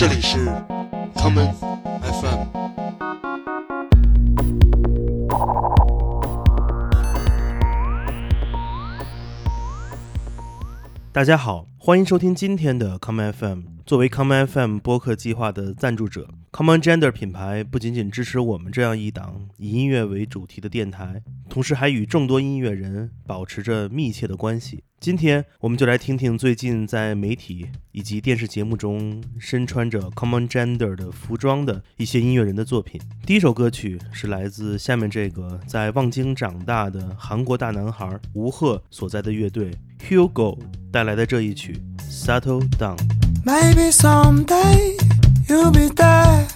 这里是 common FM。大家好，欢迎收听今天的 common FM。作为 common FM 播客计划的赞助者，Common Gender 品牌不仅仅支持我们这样一档以音乐为主题的电台，同时还与众多音乐人保持着密切的关系。今天，我们就来听听最近在媒体以及电视节目中身穿着 Common Gender 的服装的一些音乐人的作品。第一首歌曲是来自下面这个在望京长大的韩国大男孩吴赫所在的乐队 Hugo 带来的这一曲《Settle Down》。Maybe someday you'll be there.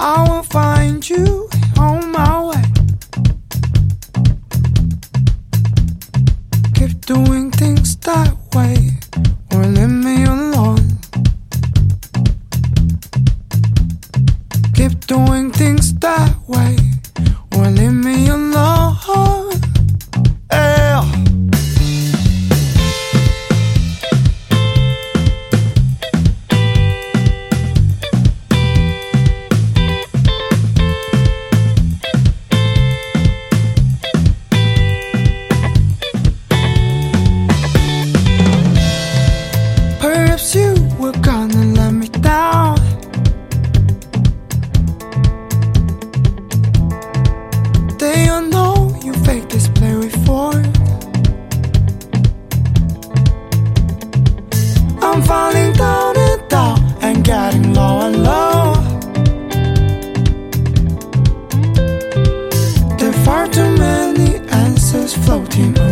I will find you on my way. Keep doing Martin.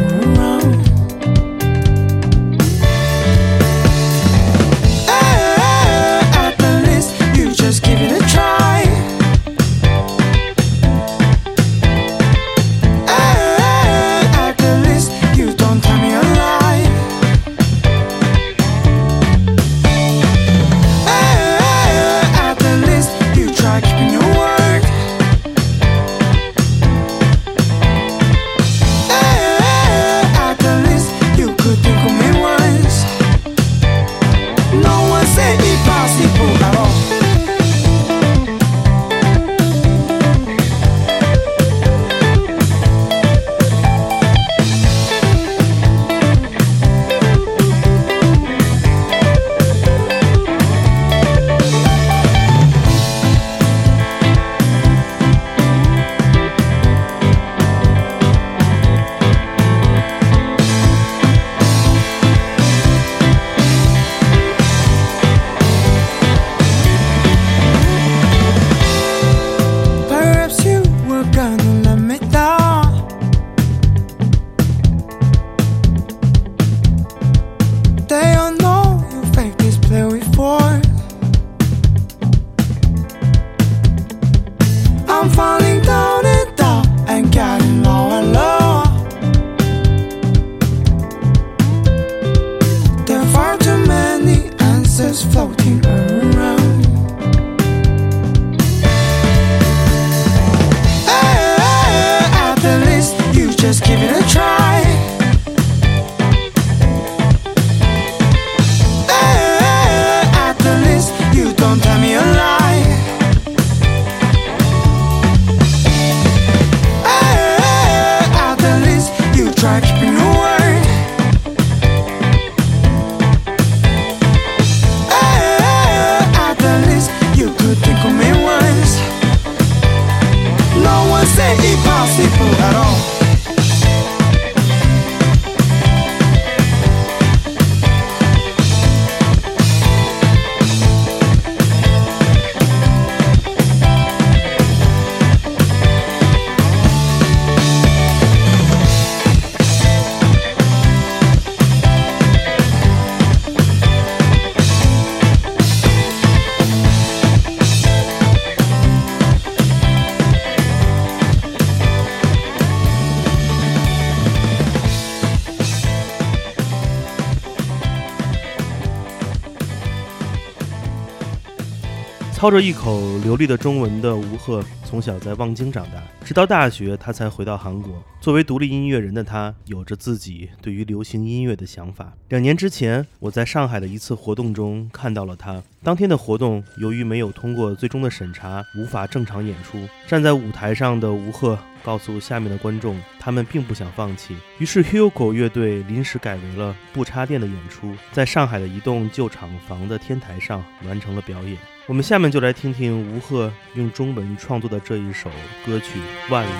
操着一口流利的中文的吴赫，从小在望京长大，直到大学他才回到韩国。作为独立音乐人的他，有着自己对于流行音乐的想法。两年之前，我在上海的一次活动中看到了他。当天的活动由于没有通过最终的审查，无法正常演出。站在舞台上的吴赫告诉下面的观众，他们并不想放弃。于是 Hugo 乐队临时改为了不插电的演出，在上海的一栋旧厂房的天台上完成了表演。我们下面就来听听吴赫用中文创作的这一首歌曲《万里》。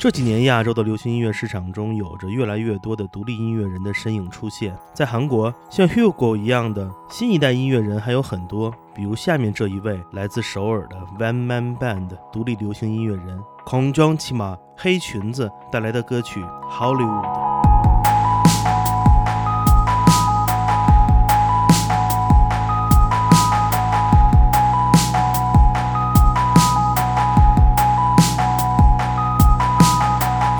这几年，亚洲的流行音乐市场中有着越来越多的独立音乐人的身影出现。在韩国，像 Hugo 一样的新一代音乐人还有很多，比如下面这一位来自首尔的 One Man Band 独立流行音乐人 Kong j o n g Chima 黑裙子带来的歌曲《Hollywood》。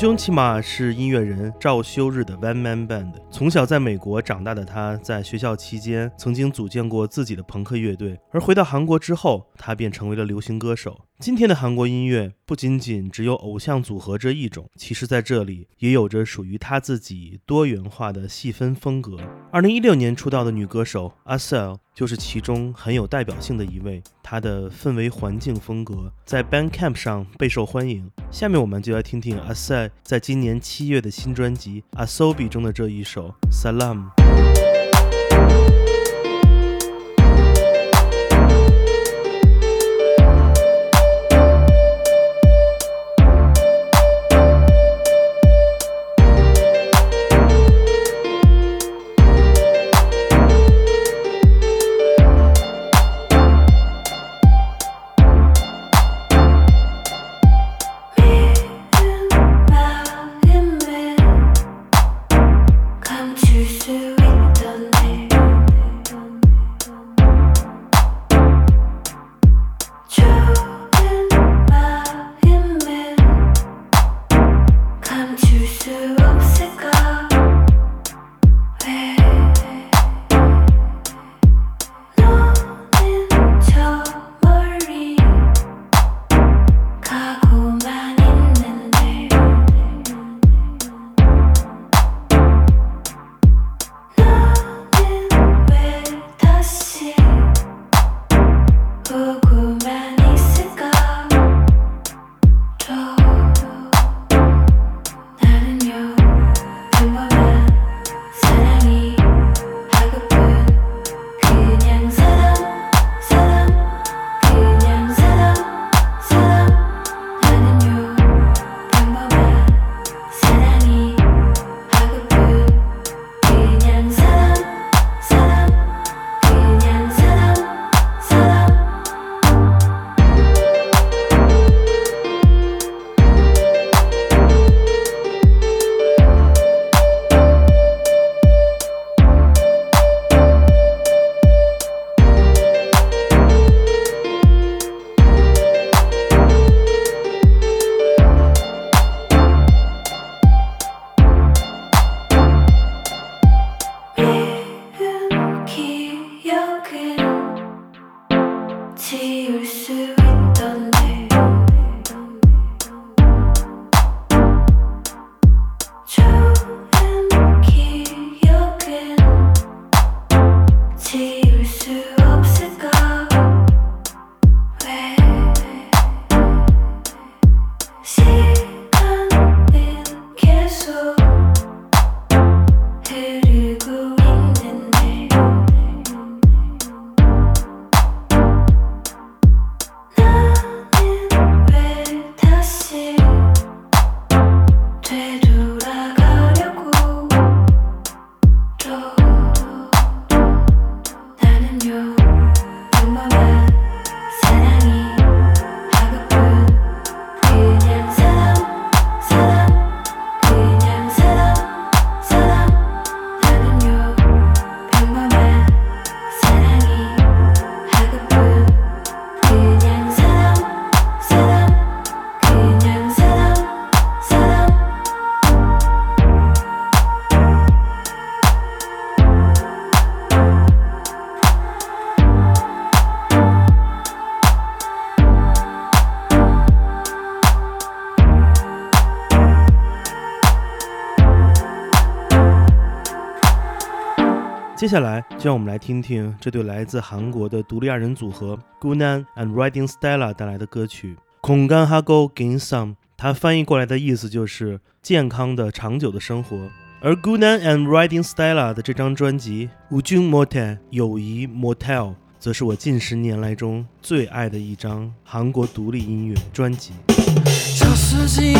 孔铿起码是音乐人赵修日的 One Man Band。从小在美国长大的他，在学校期间曾经组建过自己的朋克乐队，而回到韩国之后，他便成为了流行歌手。今天的韩国音乐不仅仅只有偶像组合这一种，其实在这里也有着属于他自己多元化的细分风格。二零一六年出道的女歌手 Asel 就是其中很有代表性的一位，她的氛围环境风格在 Bandcamp 上备受欢迎。下面我们就来听听 Asel 在今年七月的新专辑《Asobi》中的这一首《Salam》。接下来，就让我们来听听这对来自韩国的独立二人组合 Gunan and Riding Stella 带来的歌曲《孔干哈沟 Ginsam》。它翻译过来的意思就是健康的、长久的生活。而 Gunan and Riding Stella 的这张专辑《Ujung Motel》友谊 Motel，则是我近十年来中最爱的一张韩国独立音乐专辑。这世界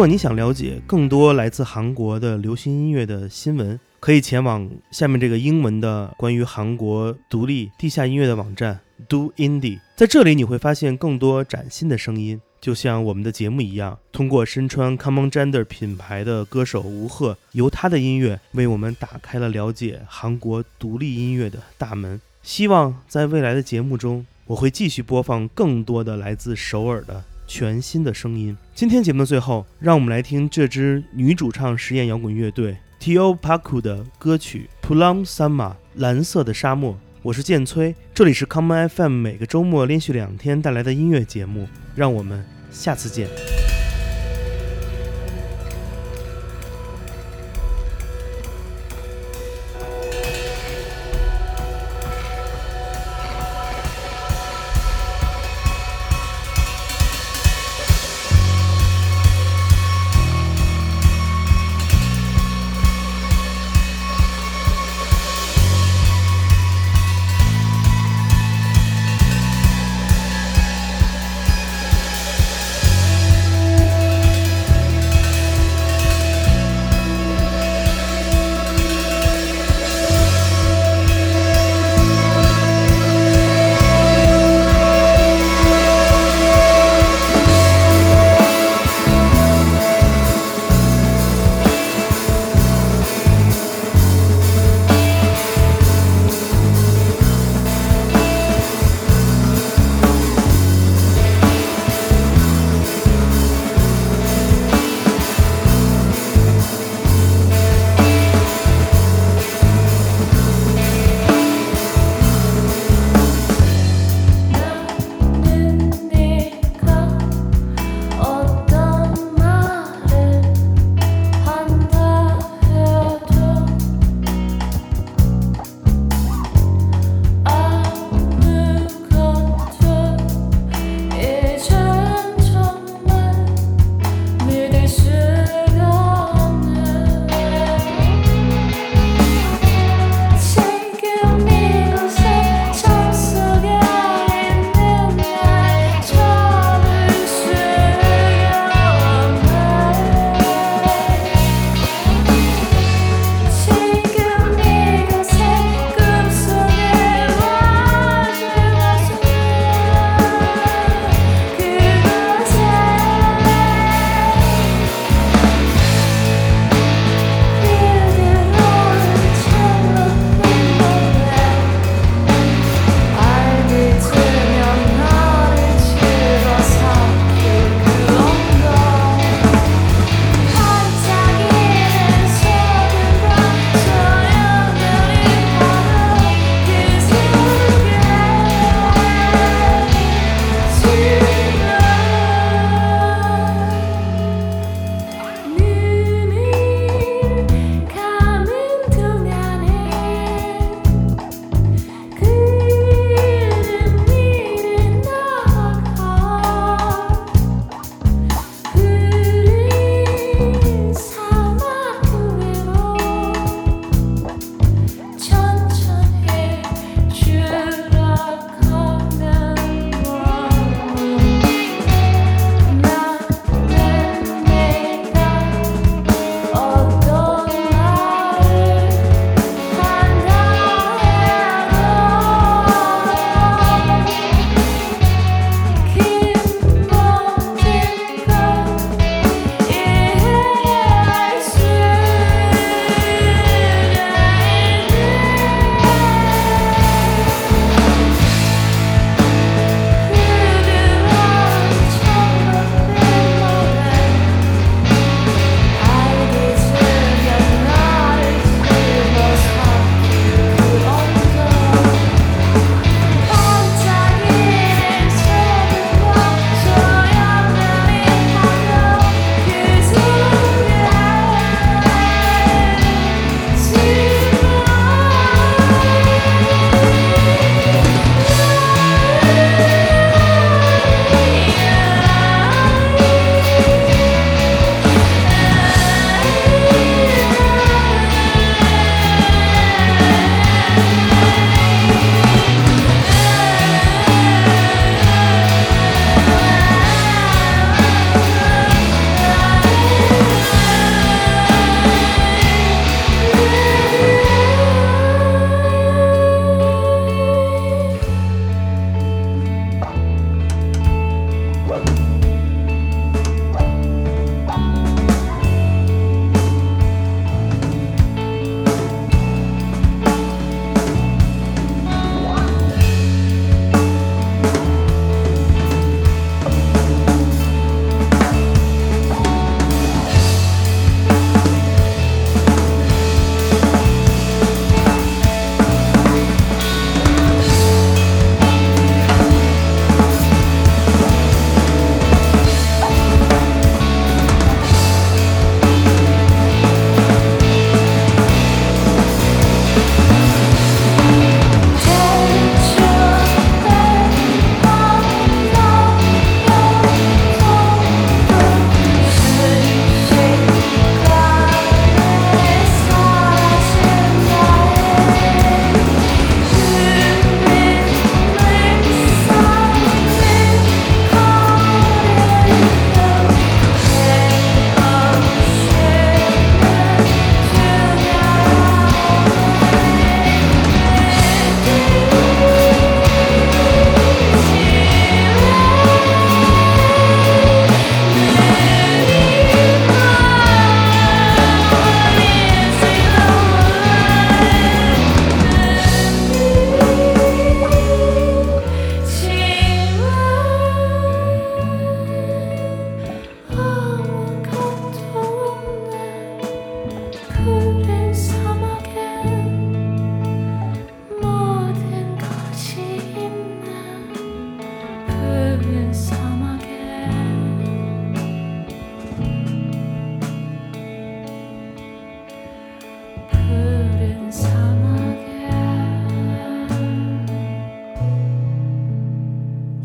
如果你想了解更多来自韩国的流行音乐的新闻，可以前往下面这个英文的关于韩国独立地下音乐的网站 Do Indie。在这里你会发现更多崭新的声音，就像我们的节目一样，通过身穿 Common Gender 品牌的歌手吴赫，由他的音乐为我们打开了了解韩国独立音乐的大门。希望在未来的节目中，我会继续播放更多的来自首尔的全新的声音。今天节目的最后，让我们来听这支女主唱实验摇滚乐队 Tio Paku 的歌曲《Plum Sama》蓝色的沙漠。我是剑崔，这里是 Common FM 每个周末连续两天带来的音乐节目，让我们下次见。